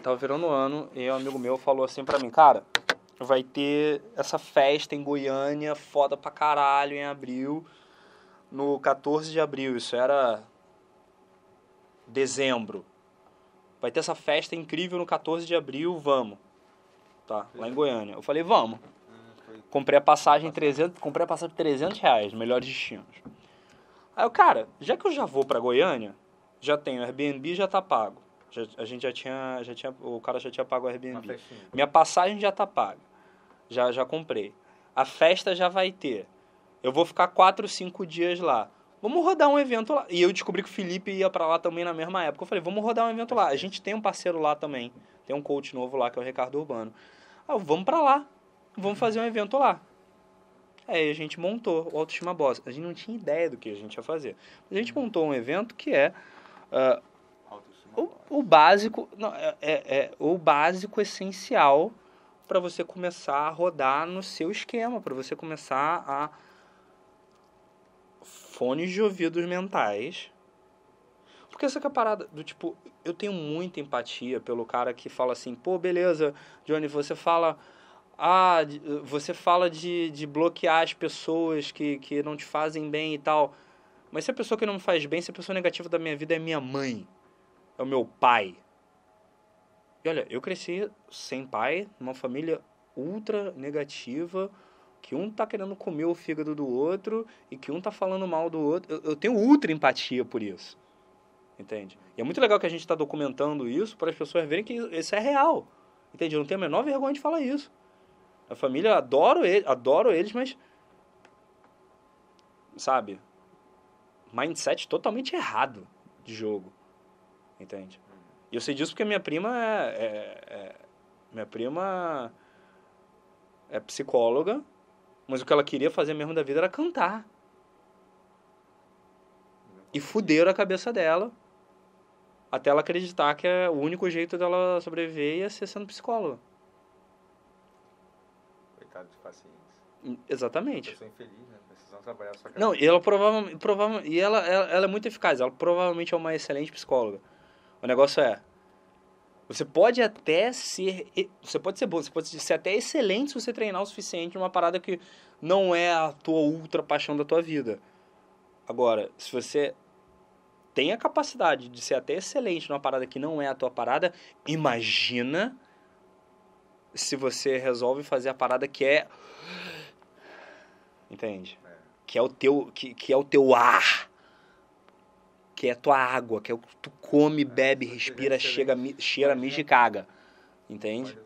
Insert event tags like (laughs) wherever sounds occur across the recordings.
tava virando ano e um amigo meu falou assim pra mim, cara, vai ter essa festa em Goiânia, foda pra caralho, em abril, no 14 de abril, isso era dezembro. Vai ter essa festa incrível no 14 de abril, vamos. Tá, lá em Goiânia. Eu falei, vamos. Comprei a passagem 300, comprei a passagem 300 reais, melhores destinos. Aí eu, cara, já que eu já vou pra Goiânia, já tenho Airbnb, já tá pago. Já, a gente já tinha, já tinha, o cara já tinha pago o Airbnb. Minha passagem já tá paga. Já, já comprei. A festa já vai ter. Eu vou ficar quatro, cinco dias lá. Vamos rodar um evento lá. E eu descobri que o Felipe ia para lá também na mesma época. Eu falei, vamos rodar um evento lá. A gente tem um parceiro lá também. Tem um coach novo lá, que é o Ricardo Urbano. Ah, vamos para lá. Vamos fazer um evento lá. Aí a gente montou o Autoestima Boss. A gente não tinha ideia do que a gente ia fazer. A gente montou um evento que é uh, o, o, básico, não, é, é, é o básico essencial para você começar a rodar no seu esquema, para você começar a fones de ouvidos mentais. Porque essa que é a parada do tipo, eu tenho muita empatia pelo cara que fala assim, pô, beleza, Johnny, você fala ah, você fala de, de bloquear as pessoas que, que não te fazem bem e tal. Mas se a pessoa que não me faz bem, se a pessoa negativa da minha vida é minha mãe, é o meu pai. E olha, eu cresci sem pai, numa família ultra negativa, que um tá querendo comer o fígado do outro e que um tá falando mal do outro. Eu, eu tenho ultra empatia por isso. Entende? E é muito legal que a gente está documentando isso para as pessoas verem que isso é real. Entende? Eu não tenho a menor vergonha de falar isso. A família, adoro, ele, adoro eles, mas. Sabe? Mindset totalmente errado de jogo. Entende? E eu sei disso porque minha prima é, é, é, minha prima é psicóloga, mas o que ela queria fazer mesmo da vida era cantar. E fuderam a cabeça dela até ela acreditar que é o único jeito dela sobreviver ia ser sendo psicóloga de pacientes. Hum, exatamente. Infeliz, né? Não, e ela provavelmente, provavelmente e ela, ela, ela é muito eficaz, ela provavelmente é uma excelente psicóloga. O negócio é, você pode até ser, você pode ser bom, você pode ser até excelente se você treinar o suficiente numa parada que não é a tua ultra paixão da tua vida. Agora, se você tem a capacidade de ser até excelente numa parada que não é a tua parada, imagina se você resolve fazer a parada que é entende é. que é o teu que, que é o teu ar que é a tua água que é o que tu come é, bebe respira chega cheira mija e caga entende?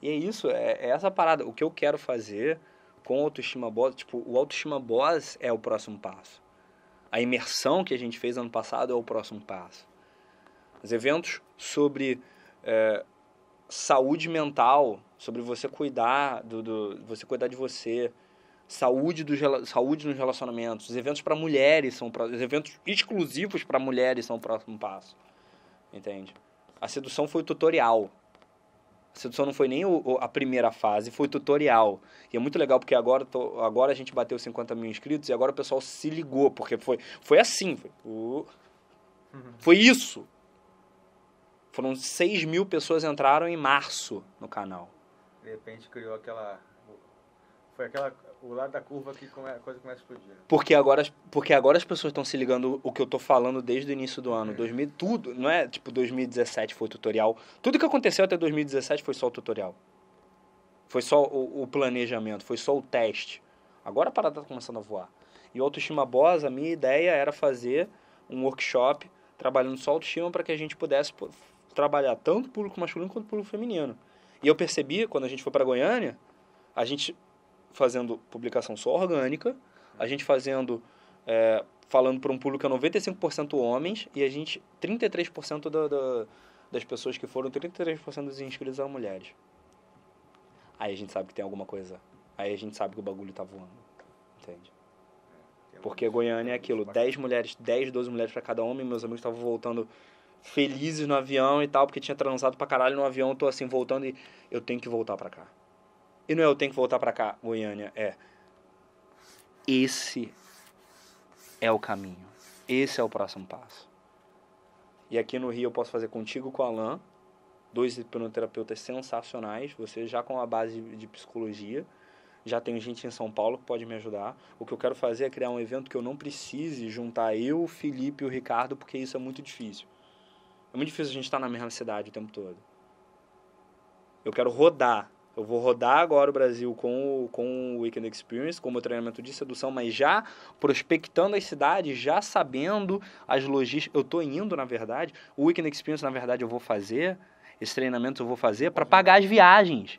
E é isso é, é, essa parada. O que eu quero fazer com o autoestima boss tipo o autoestima boss é o próximo passo. A imersão que a gente fez ano passado é o próximo passo. Os eventos sobre é, saúde mental, sobre você cuidar do, do você cuidar de você, saúde dos saúde nos relacionamentos, os eventos para mulheres são os eventos exclusivos para mulheres são o próximo passo. Entende? A sedução foi o tutorial. A sedução não foi nem o, a primeira fase, foi o tutorial. E é muito legal porque agora, tô, agora a gente bateu 50 mil inscritos e agora o pessoal se ligou, porque foi, foi assim. Foi, uh, foi isso. Foram 6 mil pessoas entraram em março no canal. De repente criou aquela. Foi aquela. O lado da curva que a coisa começa a explodir. Porque agora, porque agora as pessoas estão se ligando o que eu tô falando desde o início do ano. 2000, tudo, não é tipo 2017 foi o tutorial. Tudo que aconteceu até 2017 foi só o tutorial. Foi só o, o planejamento, foi só o teste. Agora a parada está começando a voar. E o Autoestima Boss, a minha ideia era fazer um workshop trabalhando só autoestima para que a gente pudesse trabalhar tanto público masculino quanto público feminino. E eu percebi, quando a gente foi para Goiânia, a gente fazendo publicação só orgânica, a gente fazendo, é, falando para um público que é 95% homens, e a gente, 33% da, da, das pessoas que foram, 33% dos inscritos eram mulheres. Aí a gente sabe que tem alguma coisa. Aí a gente sabe que o bagulho tá voando. Entende? É, Porque Goiânia é aquilo, 10 mulheres, 10, 12 mulheres para cada homem, meus amigos estavam voltando felizes no avião e tal, porque tinha transado pra caralho no avião, tô assim voltando e eu tenho que voltar pra cá. E não é eu tenho que voltar pra cá, Goiânia, é esse é o caminho. Esse é o próximo passo. E aqui no Rio eu posso fazer contigo com o Alan, dois hipnoterapeutas sensacionais, você já com a base de psicologia, já tenho gente em São Paulo que pode me ajudar. O que eu quero fazer é criar um evento que eu não precise juntar eu, o Felipe e o Ricardo, porque isso é muito difícil. É muito difícil a gente estar na mesma cidade o tempo todo. Eu quero rodar. Eu vou rodar agora o Brasil com o, com o Weekend Experience, com o meu treinamento de sedução, mas já prospectando as cidades, já sabendo as logísticas. Eu estou indo, na verdade. O Weekend Experience, na verdade, eu vou fazer. Esse treinamento eu vou fazer para pagar as viagens.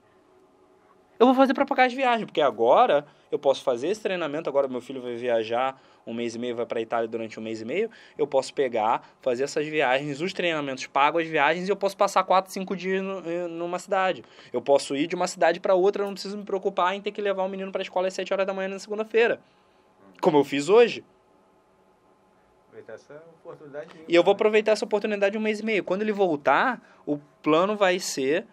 Eu vou fazer para pagar as viagens, porque agora eu posso fazer esse treinamento. Agora meu filho vai viajar um mês e meio, vai para a Itália durante um mês e meio. Eu posso pegar, fazer essas viagens, os treinamentos, pago as viagens e eu posso passar 4, 5 dias no, eh, numa cidade. Eu posso ir de uma cidade para outra, eu não preciso me preocupar em ter que levar o menino para a escola às 7 horas da manhã na segunda-feira. Como eu fiz hoje. E eu vou aproveitar essa oportunidade um mês e meio. Quando ele voltar, o plano vai ser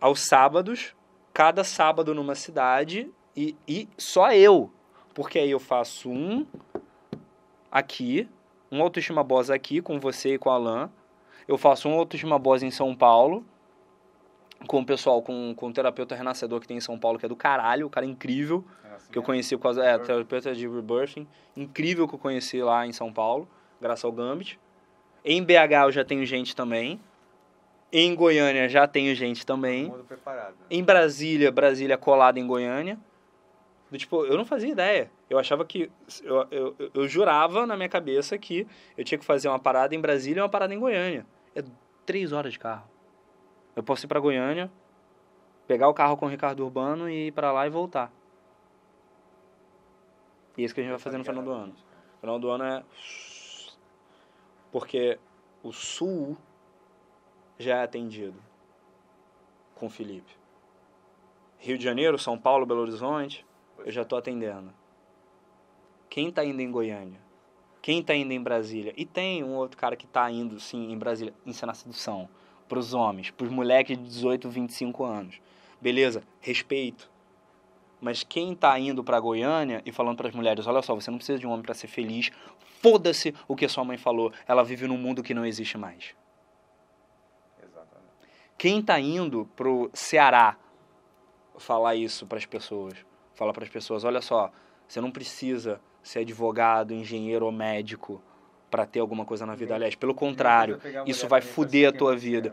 aos sábados cada sábado numa cidade e, e só eu. Porque aí eu faço um aqui, um autoestima boss aqui com você e com a Alan. Eu faço um autoestima boss em São Paulo com o pessoal, com, com o terapeuta renascedor que tem em São Paulo, que é do caralho, o cara é incrível, que eu conheci por causa, é, terapeuta de rebirthing, incrível que eu conheci lá em São Paulo, graças ao Gambit. Em BH eu já tenho gente também. Em Goiânia já tenho gente também. Todo mundo preparado. né? Em Brasília, Brasília colada em Goiânia. Do tipo, eu não fazia ideia. Eu achava que. Eu, eu, eu- jurava na minha cabeça que eu tinha que fazer uma parada em Brasília e uma parada em Goiânia. É três horas de carro. Eu posso ir pra Goiânia, pegar o carro com o Ricardo Urbano e ir pra lá e voltar. E é isso que a gente vai fazer no final do ano. No final do ano é. Porque o sul já é atendido com o Felipe. Rio de Janeiro, São Paulo, Belo Horizonte, eu já estou atendendo. Quem está indo em Goiânia? Quem está indo em Brasília? E tem um outro cara que está indo, sim, em Brasília, ensinar sedução. Para os homens, para os moleques de 18, 25 anos. Beleza, respeito. Mas quem está indo para Goiânia e falando para as mulheres, olha só, você não precisa de um homem para ser feliz. Foda-se o que a sua mãe falou. Ela vive num mundo que não existe mais. Exatamente. Quem está indo pro Ceará falar isso para as pessoas? Falar para as pessoas, olha só, você não precisa ser advogado, engenheiro ou médico para ter alguma coisa na vida. Nem- Aliás, pelo Nem contrário, isso vai fuder a tua vida.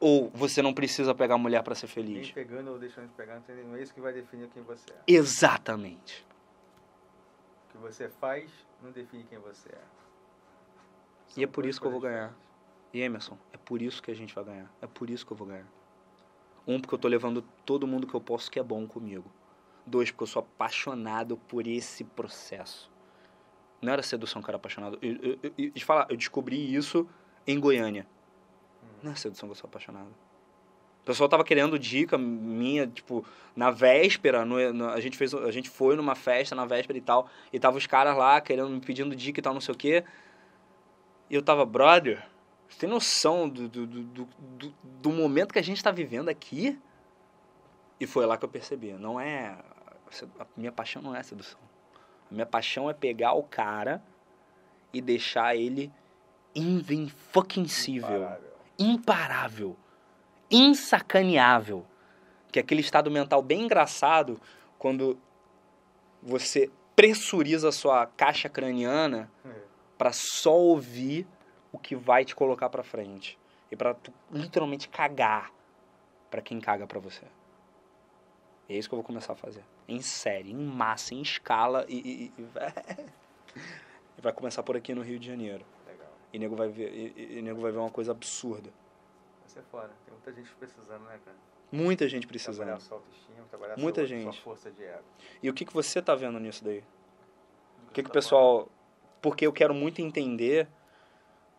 ou você não precisa pegar mulher para ser Nem feliz. pegando ou deixando de pegar, não é isso que vai definir quem você é. Exatamente. O que você faz não define quem você é. E é São por isso que eu vou ganhar. E Emerson, é por isso que a gente vai ganhar. É por isso que eu vou ganhar. Um, porque eu tô levando todo mundo que eu posso que é bom comigo. Dois, porque eu sou apaixonado por esse processo. Não era sedução que eu era apaixonado. Eu, eu, eu, te falar, eu descobri isso em Goiânia. Não é sedução que eu sou apaixonado. O pessoal tava querendo dica minha, tipo, na véspera, no, no- a, gente fez, a gente foi numa festa na véspera e tal, e tava os caras lá querendo, me pedindo dica e tal, não sei o quê. E eu tava, brother, você tem noção do, do, do, do, do- momento que a gente tá vivendo aqui? E foi lá que eu percebi, não é... A minha paixão não é sedução. A minha paixão é pegar o cara e deixar ele invencível Imparável. imparável, insacaneável. Que é aquele estado mental bem engraçado quando você pressuriza a sua caixa craniana É. para só ouvir o que vai te colocar para frente e para literalmente cagar para quem caga para você. E é isso que eu vou começar a fazer. Em série, em massa, em escala e, e- (laughs) e- vai começar por aqui no Rio de Janeiro. Legal. E nego vai ver, e, e- nego vai ver uma coisa absurda. Vai ser foda. Tem muita gente precisando, né, cara? Muita gente Trabalhar precisando. sua autoestima, trabalhar Muita sua, gente. sua força de ego. E o que, que você tá vendo nisso daí? O que, que o Tá pessoal. Porque eu quero muito entender.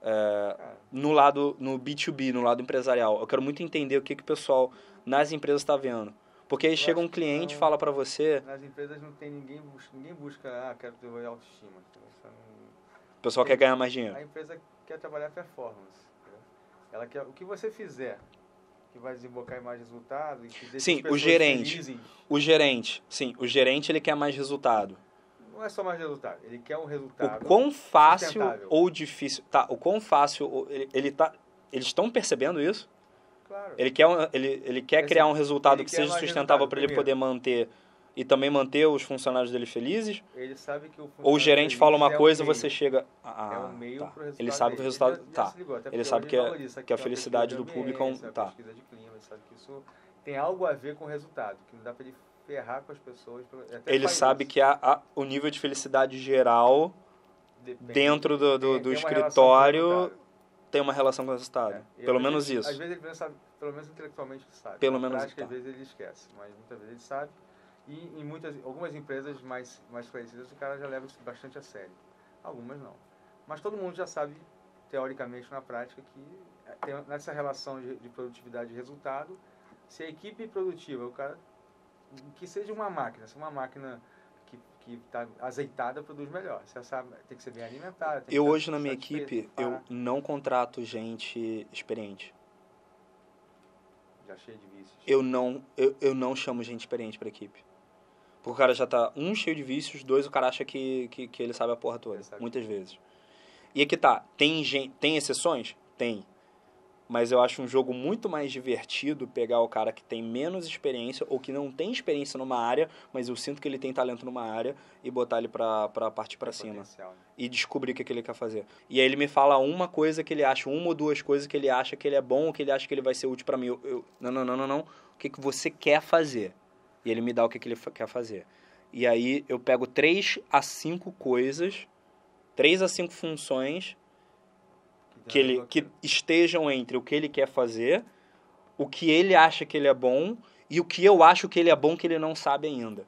Cara, no lado, no B2B, no lado empresarial. Eu quero muito entender o que, que o pessoal nas empresas está vendo. Porque aí chega um cliente e não- fala para você, nas empresas não tem ninguém, bus- ninguém busca, ah, quero ter autoestima. Não- o pessoal Tem. quer ganhar mais dinheiro. A empresa quer trabalhar performance. Ela quer o que você fizer que vai desembocar em mais resultado Sim, o gerente. felizes. O gerente, sim, o gerente ele quer mais resultado. Não é só mais resultado, ele quer um O resultado. quão fácil ou difícil, tá, o quão fácil ele, ele tá eles estão percebendo isso? Claro. Ele quer, um- ele, ele quer criar um resultado que seja sustentável para ele primeiro. poder manter e também manter os funcionários dele felizes. Ele sabe que o Ou o gerente fala uma é coisa, meio. você chega. Ah, é um meio tá. Ele sabe que o resultado. Ele tá. ligou, Ele sabe que, é- valoriza que a uma felicidade do público é um. uma Tá. pesquisa de clima, ele sabe que isso tem algo a ver com o resultado, que não dá para ele ferrar com as pessoas. Ele sabe isso. que a, a- o nível de felicidade geral Depende. dentro do, do, do escritório. Tem uma relação com o resultado. É. Pelo menos isso. Às vezes ele pensa, pelo menos intelectualmente ele sabe. Pelo Na menos, prática, tá. às vezes ele esquece, mas muitas vezes ele sabe. E em muitas, algumas empresas mais, mais conhecidas o cara já leva isso bastante a sério. Algumas não. Mas todo mundo já sabe, teoricamente, na prática, que é, tem nessa relação de, de produtividade e resultado, se a equipe produtiva, o cara, que seja uma máquina, se uma máquina que está azeitada produz melhor. Você sabe, tem que ser bem alimentada. Eu hoje na minha equipe, eu não contrato gente experiente. Já cheio de vícios. Eu não, eu, eu não chamo gente experiente pra equipe. Porque o cara já tá, um, cheio de vícios, dois, o cara acha que, que, que ele sabe a porra toda, muitas vezes. E aqui tá, tem, gen- tem exceções? Tem. Mas eu acho um jogo muito mais divertido pegar o cara que tem menos experiência ou que não tem experiência numa área, mas eu sinto que ele tem talento numa área e botar ele pra, pra partir pra Tem cima potencial, né? e descobrir o que, que ele quer fazer. E aí ele me fala uma coisa que ele acha, uma ou duas coisas que ele acha que ele é bom, ou que ele acha que ele vai ser útil pra mim. Eu, eu- não, não, não, não, não. O que, que você quer fazer? E ele me dá o que, que ele quer fazer. E aí eu pego três a cinco coisas, três a cinco funções que, ele, que estejam entre o que ele quer fazer, o que ele acha que ele é bom e o que eu acho que ele é bom que ele não sabe ainda.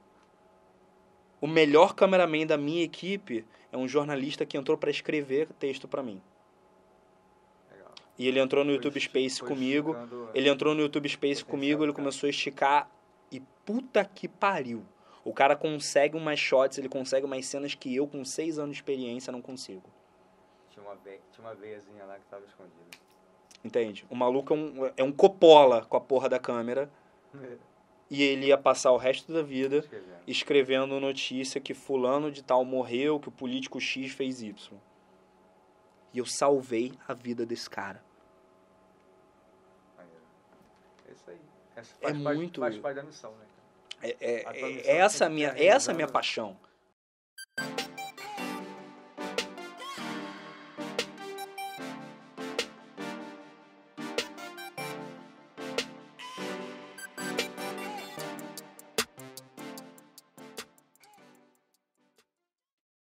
O melhor cameraman da minha equipe é um jornalista que entrou para escrever texto para mim. Legal. E ele entrou no Foi YouTube Space comigo. esticando- Ele entrou no YouTube Space Potencial comigo, ele cara. começou a esticar e puta que pariu. O cara consegue umas shots, ele consegue umas cenas que eu, com seis anos de experiência, não consigo. Tinha uma, ve... Tinha uma veiazinha lá que tava escondida. Entende? O maluco é um, é um copola com a porra da câmera (laughs) e ele ia passar o resto da vida Escrevendo. escrevendo notícia que fulano de tal morreu, que o político X fez Y. E eu salvei a vida desse cara. É isso aí. Essa É parte- muito- Faz parte da missão, né? É, é- tua é- missão essa minha, essa é a minha paixão.